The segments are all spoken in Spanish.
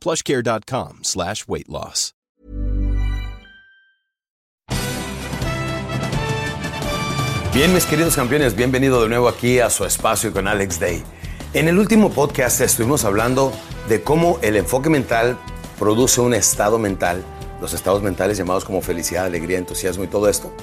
plushcare.com slash weight loss. Bien, mis queridos campeones, bienvenido de nuevo aquí a su espacio con Alex Day. En el último podcast estuvimos hablando de cómo el enfoque mental produce un estado mental, los estados mentales llamados como felicidad, alegría, entusiasmo y todo esto.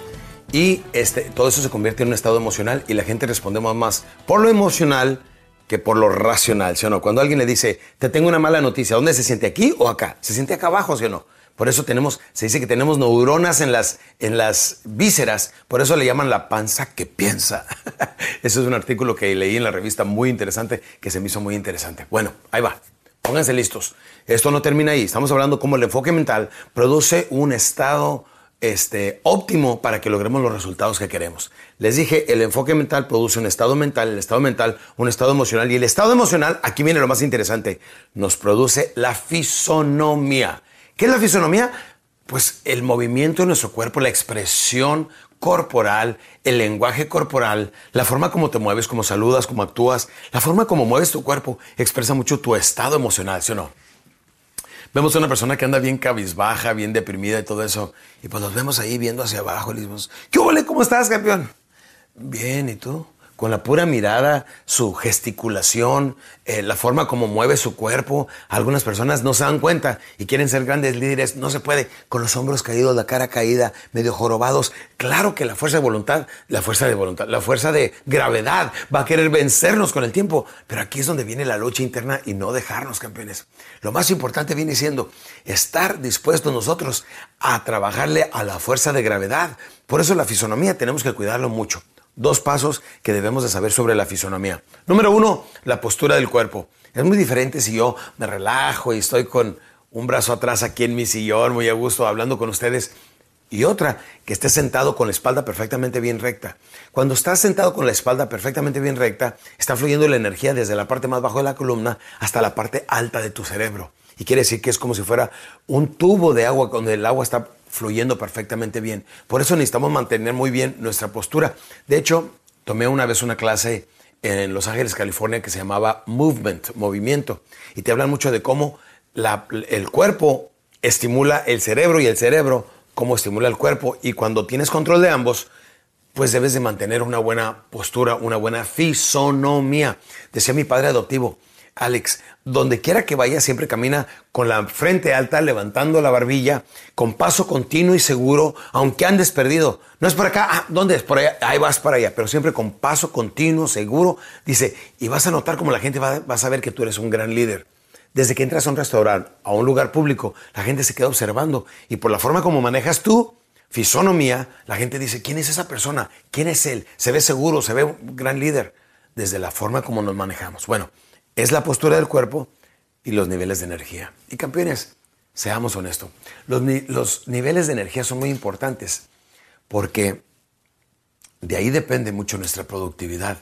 Y este, todo eso se convierte en un estado emocional y la gente respondemos más por lo emocional que por lo racional, ¿sí o no? Cuando alguien le dice, te tengo una mala noticia, ¿dónde se siente? ¿Aquí o acá? Se siente acá abajo, ¿sí o no? Por eso tenemos, se dice que tenemos neuronas en las, en las vísceras, por eso le llaman la panza que piensa. Eso es un artículo que leí en la revista muy interesante, que se me hizo muy interesante. Bueno, ahí va. Pónganse listos. Esto no termina ahí. Estamos hablando cómo el enfoque mental produce un estado este, óptimo para que logremos los resultados que queremos. Les dije, el enfoque mental produce un estado mental, el estado mental un estado emocional y el estado emocional, aquí viene lo más interesante, nos produce la fisonomía. ¿Qué es la fisonomía? Pues el movimiento de nuestro cuerpo, la expresión corporal, el lenguaje corporal, la forma como te mueves, como saludas, como actúas, la forma como mueves tu cuerpo expresa mucho tu estado emocional, ¿sí o no? Vemos a una persona que anda bien cabizbaja, bien deprimida y todo eso, y pues los vemos ahí viendo hacia abajo y decimos, ¿qué huele? ¿Cómo estás, campeón? Bien, ¿y tú? Con la pura mirada, su gesticulación, eh, la forma como mueve su cuerpo. Algunas personas no se dan cuenta y quieren ser grandes líderes. No se puede. Con los hombros caídos, la cara caída, medio jorobados. Claro que la fuerza de voluntad, la fuerza de voluntad, la fuerza de gravedad va a querer vencernos con el tiempo. Pero aquí es donde viene la lucha interna y no dejarnos campeones. Lo más importante viene siendo estar dispuestos nosotros a trabajarle a la fuerza de gravedad. Por eso la fisonomía tenemos que cuidarlo mucho dos pasos que debemos de saber sobre la fisonomía. Número uno, la postura del cuerpo. Es muy diferente si yo me relajo y estoy con un brazo atrás aquí en mi sillón, muy a gusto, hablando con ustedes. Y otra, que esté sentado con la espalda perfectamente bien recta. Cuando estás sentado con la espalda perfectamente bien recta, está fluyendo la energía desde la parte más baja de la columna hasta la parte alta de tu cerebro. Y quiere decir que es como si fuera un tubo de agua donde el agua está fluyendo perfectamente bien. Por eso necesitamos mantener muy bien nuestra postura. De hecho, tomé una vez una clase en Los Ángeles, California, que se llamaba Movement, movimiento. Y te hablan mucho de cómo el cuerpo estimula el cerebro y el cerebro cómo estimula el cuerpo. Y cuando tienes control de ambos, pues debes de mantener una buena postura, una buena fisonomía. Decía mi padre adoptivo, Alex, donde quiera que vaya, siempre camina con la frente alta, levantando la barbilla, con paso continuo y seguro, aunque andes perdido. No es por acá, ah, ¿dónde es? Por allá, ahí vas para allá, pero siempre con paso continuo, seguro. Dice, y vas a notar como la gente va, va a saber que tú eres un gran líder. Desde que entras a un restaurante, a un lugar público, la gente se queda observando y por la forma como manejas tú, fisonomía, la gente dice, ¿quién es esa persona? ¿Quién es él? Se ve seguro, se ve un gran líder. Desde la forma como nos manejamos. Bueno, es la postura del cuerpo y los niveles de energía. Y campeones, seamos honestos, los, niveles de energía son muy importantes porque de ahí depende mucho nuestra productividad.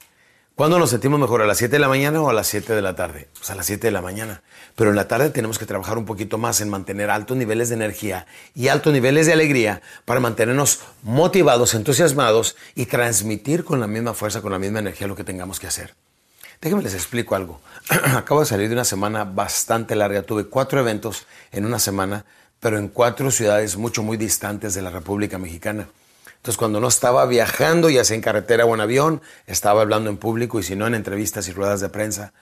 ¿Cuándo nos sentimos mejor? ¿A las 7 de la mañana o a las 7 de la tarde? Pues a las 7 de la mañana. Pero en la tarde tenemos que trabajar un poquito más en mantener altos niveles de energía y altos niveles de alegría para mantenernos motivados, entusiasmados y transmitir con la misma fuerza, con la misma energía lo que tengamos que hacer. Déjenme les explico algo. Acabo de salir de una semana bastante larga. Tuve cuatro eventos en una semana, pero en cuatro ciudades mucho, muy distantes de la República Mexicana. Entonces, cuando no estaba viajando, ya sea en carretera o en avión, estaba hablando en público y si no en entrevistas y ruedas de prensa.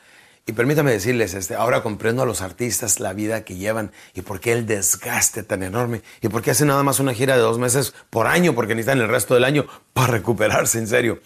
Y permítame decirles, este, ahora comprendo a los artistas la vida que llevan y por qué el desgaste tan enorme y por qué hacen nada más una gira de dos meses por año, porque necesitan el resto del año para recuperarse, en serio.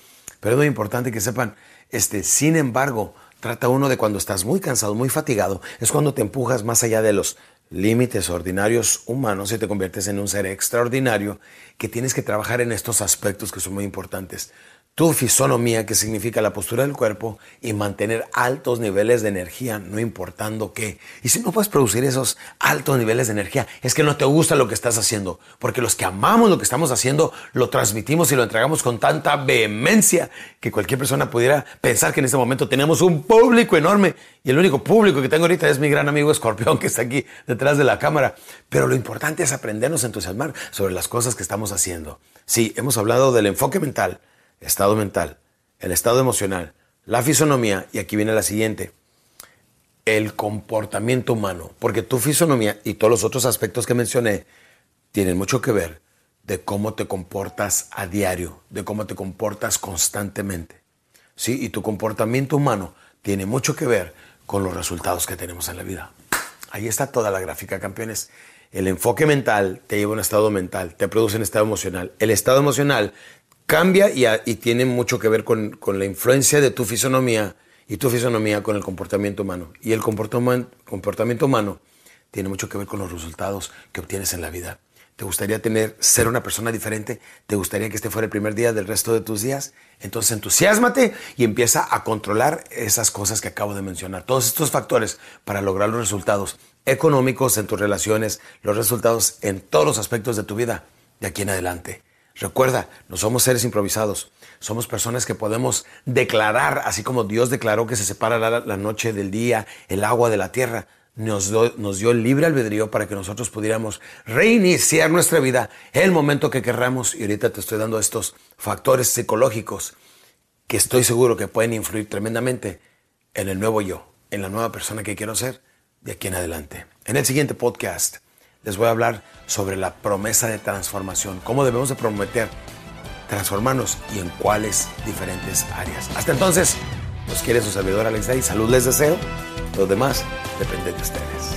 Pero es muy importante que sepan, este, sin embargo, trata uno de cuando estás muy cansado, muy fatigado, es cuando te empujas más allá de los límites ordinarios humanos y te conviertes en un ser extraordinario que tienes que trabajar en estos aspectos que son muy importantes tu fisonomía, que significa la postura del cuerpo, y mantener altos niveles de energía, no importando qué. Y si no puedes producir esos altos niveles de energía, es que no te gusta lo que estás haciendo, porque los que amamos lo que estamos haciendo, lo transmitimos y lo entregamos con tanta vehemencia que cualquier persona pudiera pensar que en este momento tenemos un público enorme. Y el único público que tengo ahorita es mi gran amigo Escorpión, que está aquí detrás de la cámara. Pero lo importante es aprendernos a entusiasmar sobre las cosas que estamos haciendo. Sí, hemos hablado del enfoque mental estado mental, el estado emocional, la fisonomía y aquí viene la siguiente, el comportamiento humano, porque tu fisonomía y todos los otros aspectos que mencioné tienen mucho que ver de cómo te comportas a diario, de cómo te comportas constantemente. Sí, y tu comportamiento humano tiene mucho que ver con los resultados que tenemos en la vida. Ahí está toda la gráfica, campeones. El enfoque mental te lleva a un estado mental, te produce un estado emocional. El estado emocional cambia y, tiene mucho que ver con, la influencia de tu fisonomía y tu fisonomía con el comportamiento humano. Y el comportamiento humano tiene mucho que ver con los resultados que obtienes en la vida. ¿Te gustaría tener, ser una persona diferente? ¿Te gustaría que este fuera el primer día del resto de tus días? Entonces entusiasmate y empieza a controlar esas cosas que acabo de mencionar. Todos estos factores para lograr los resultados económicos en tus relaciones, los resultados en todos los aspectos de tu vida de aquí en adelante. Recuerda, no somos seres improvisados, somos personas que podemos declarar, así como Dios declaró que se separa la, noche del día, el agua de la tierra, nos, nos dio el libre albedrío para que nosotros pudiéramos reiniciar nuestra vida el momento que querramos. Y ahorita te estoy dando estos factores psicológicos que estoy seguro que pueden influir tremendamente en el nuevo yo, en la nueva persona que quiero ser de aquí en adelante. En el siguiente podcast les voy a hablar sobre la promesa de transformación, cómo debemos de prometer transformarnos y en cuáles diferentes áreas. Hasta entonces, nos quiere su servidor Alex Day. Salud les deseo. Lo demás depende de ustedes.